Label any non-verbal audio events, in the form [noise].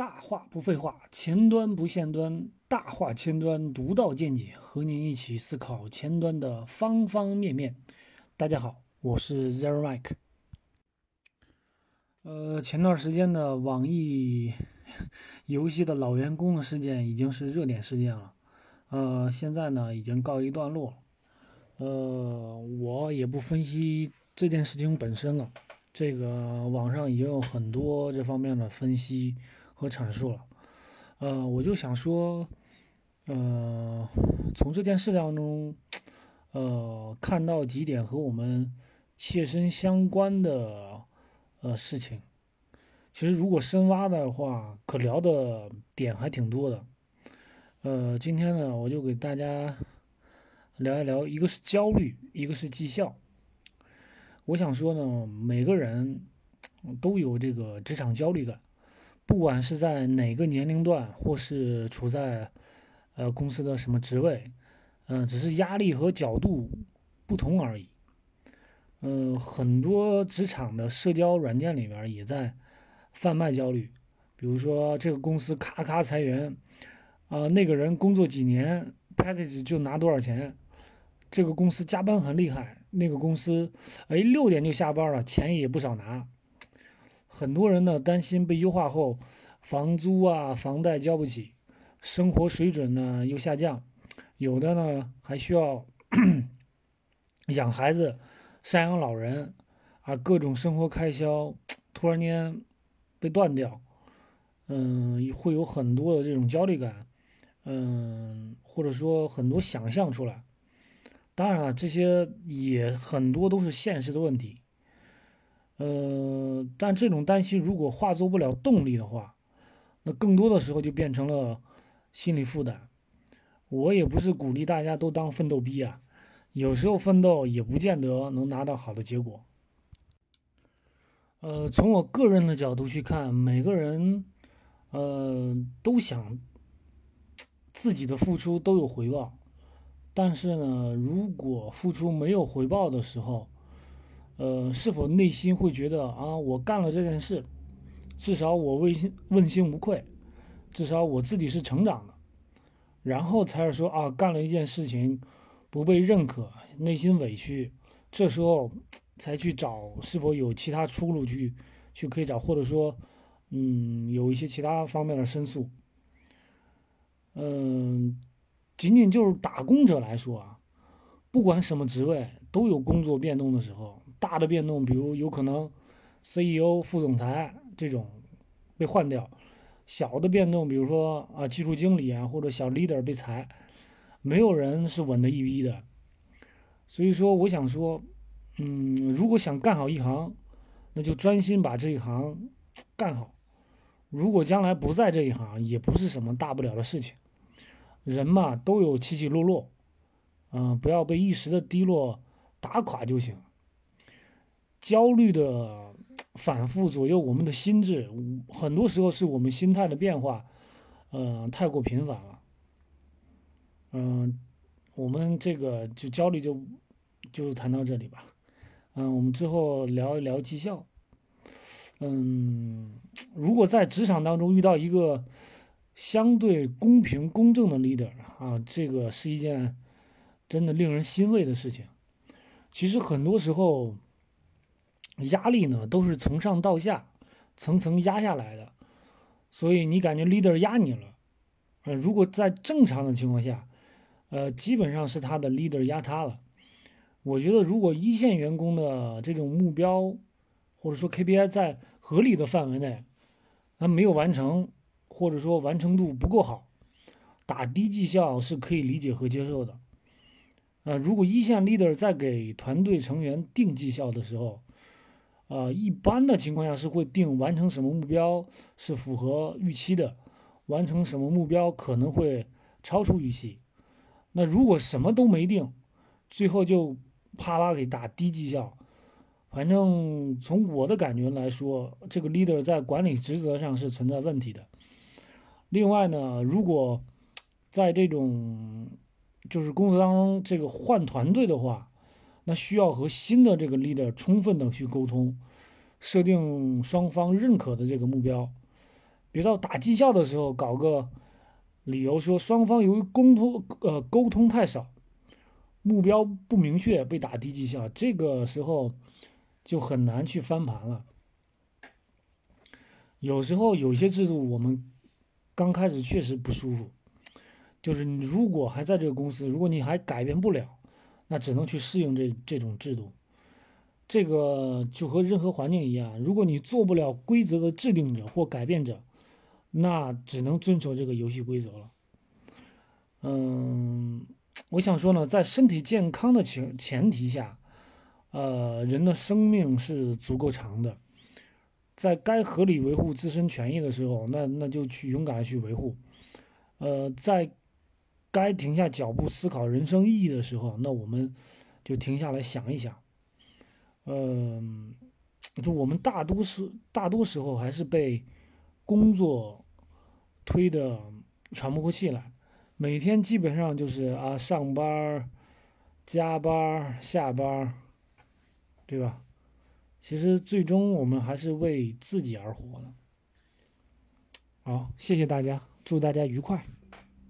大话不废话，前端不限端，大话前端独到见解，和您一起思考前端的方方面面。大家好，我是 Zero Mike。呃，前段时间的网易游戏的老员工的事件已经是热点事件了，呃，现在呢已经告一段落了。呃，我也不分析这件事情本身了，这个网上已经有很多这方面的分析。和阐述了，呃，我就想说，呃，从这件事当中，呃，看到几点和我们切身相关的呃事情。其实如果深挖的话，可聊的点还挺多的。呃，今天呢，我就给大家聊一聊，一个是焦虑，一个是绩效。我想说呢，每个人都有这个职场焦虑感。不管是在哪个年龄段，或是处在呃公司的什么职位，嗯，只是压力和角度不同而已。嗯，很多职场的社交软件里边也在贩卖焦虑，比如说这个公司咔咔裁员，啊，那个人工作几年，package 就拿多少钱，这个公司加班很厉害，那个公司哎六点就下班了，钱也不少拿。很多人呢担心被优化后，房租啊、房贷交不起，生活水准呢又下降，有的呢还需要 [clears throat] 养孩子、赡养老人，啊，各种生活开销 [tsk] 突然间被断掉，嗯，会有很多的这种焦虑感，嗯，或者说很多想象出来。当然了，这些也很多都是现实的问题。呃，但这种担心如果化作不了动力的话，那更多的时候就变成了心理负担。我也不是鼓励大家都当奋斗逼啊，有时候奋斗也不见得能拿到好的结果。呃，从我个人的角度去看，每个人，呃，都想自己的付出都有回报，但是呢，如果付出没有回报的时候，呃，是否内心会觉得啊，我干了这件事，至少我问心问心无愧，至少我自己是成长的，然后才是说啊，干了一件事情不被认可，内心委屈，这时候才去找是否有其他出路去去可以找，或者说嗯，有一些其他方面的申诉。嗯，仅仅就是打工者来说啊，不管什么职位，都有工作变动的时候。大的变动，比如有可能 CEO、副总裁这种被换掉；小的变动，比如说啊，技术经理啊或者小 leader 被裁，没有人是稳的一逼的。所以说，我想说，嗯，如果想干好一行，那就专心把这一行干好。如果将来不在这一行，也不是什么大不了的事情。人嘛，都有起起落落，嗯，不要被一时的低落打垮就行。焦虑的反复左右我们的心智，很多时候是我们心态的变化，嗯，太过频繁了。嗯，我们这个就焦虑就就谈到这里吧。嗯，我们之后聊一聊绩效。嗯，如果在职场当中遇到一个相对公平公正的 leader 啊，这个是一件真的令人欣慰的事情。其实很多时候。压力呢，都是从上到下，层层压下来的，所以你感觉 leader 压你了，呃，如果在正常的情况下，呃，基本上是他的 leader 压他了。我觉得如果一线员工的这种目标或者说 KPI 在合理的范围内，他没有完成，或者说完成度不够好，打低绩效是可以理解和接受的。呃，如果一线 leader 在给团队成员定绩效的时候，啊，一般的情况下是会定完成什么目标是符合预期的，完成什么目标可能会超出预期。那如果什么都没定，最后就啪啪给打低绩效，反正从我的感觉来说，这个 leader 在管理职责上是存在问题的。另外呢，如果在这种就是公司当中这个换团队的话，那需要和新的这个 leader 充分的去沟通，设定双方认可的这个目标，别到打绩效的时候搞个理由说双方由于沟通呃沟通太少，目标不明确被打低绩效，这个时候就很难去翻盘了。有时候有些制度我们刚开始确实不舒服，就是你如果还在这个公司，如果你还改变不了，那只能去适应这这种制度。这个就和任何环境一样，如果你做不了规则的制定者或改变者，那只能遵守这个游戏规则了。嗯，我想说呢，在身体健康的前前提下，呃，人的生命是足够长的，在该合理维护自身权益的时候，那那就去勇敢的去维护。呃，在该停下脚步思考人生意义的时候，那我们就停下来想一想。嗯，就我们大多是大多时候还是被工作推的喘不过气来，每天基本上就是啊上班、加班、下班，对吧？其实最终我们还是为自己而活的。好，谢谢大家，祝大家愉快。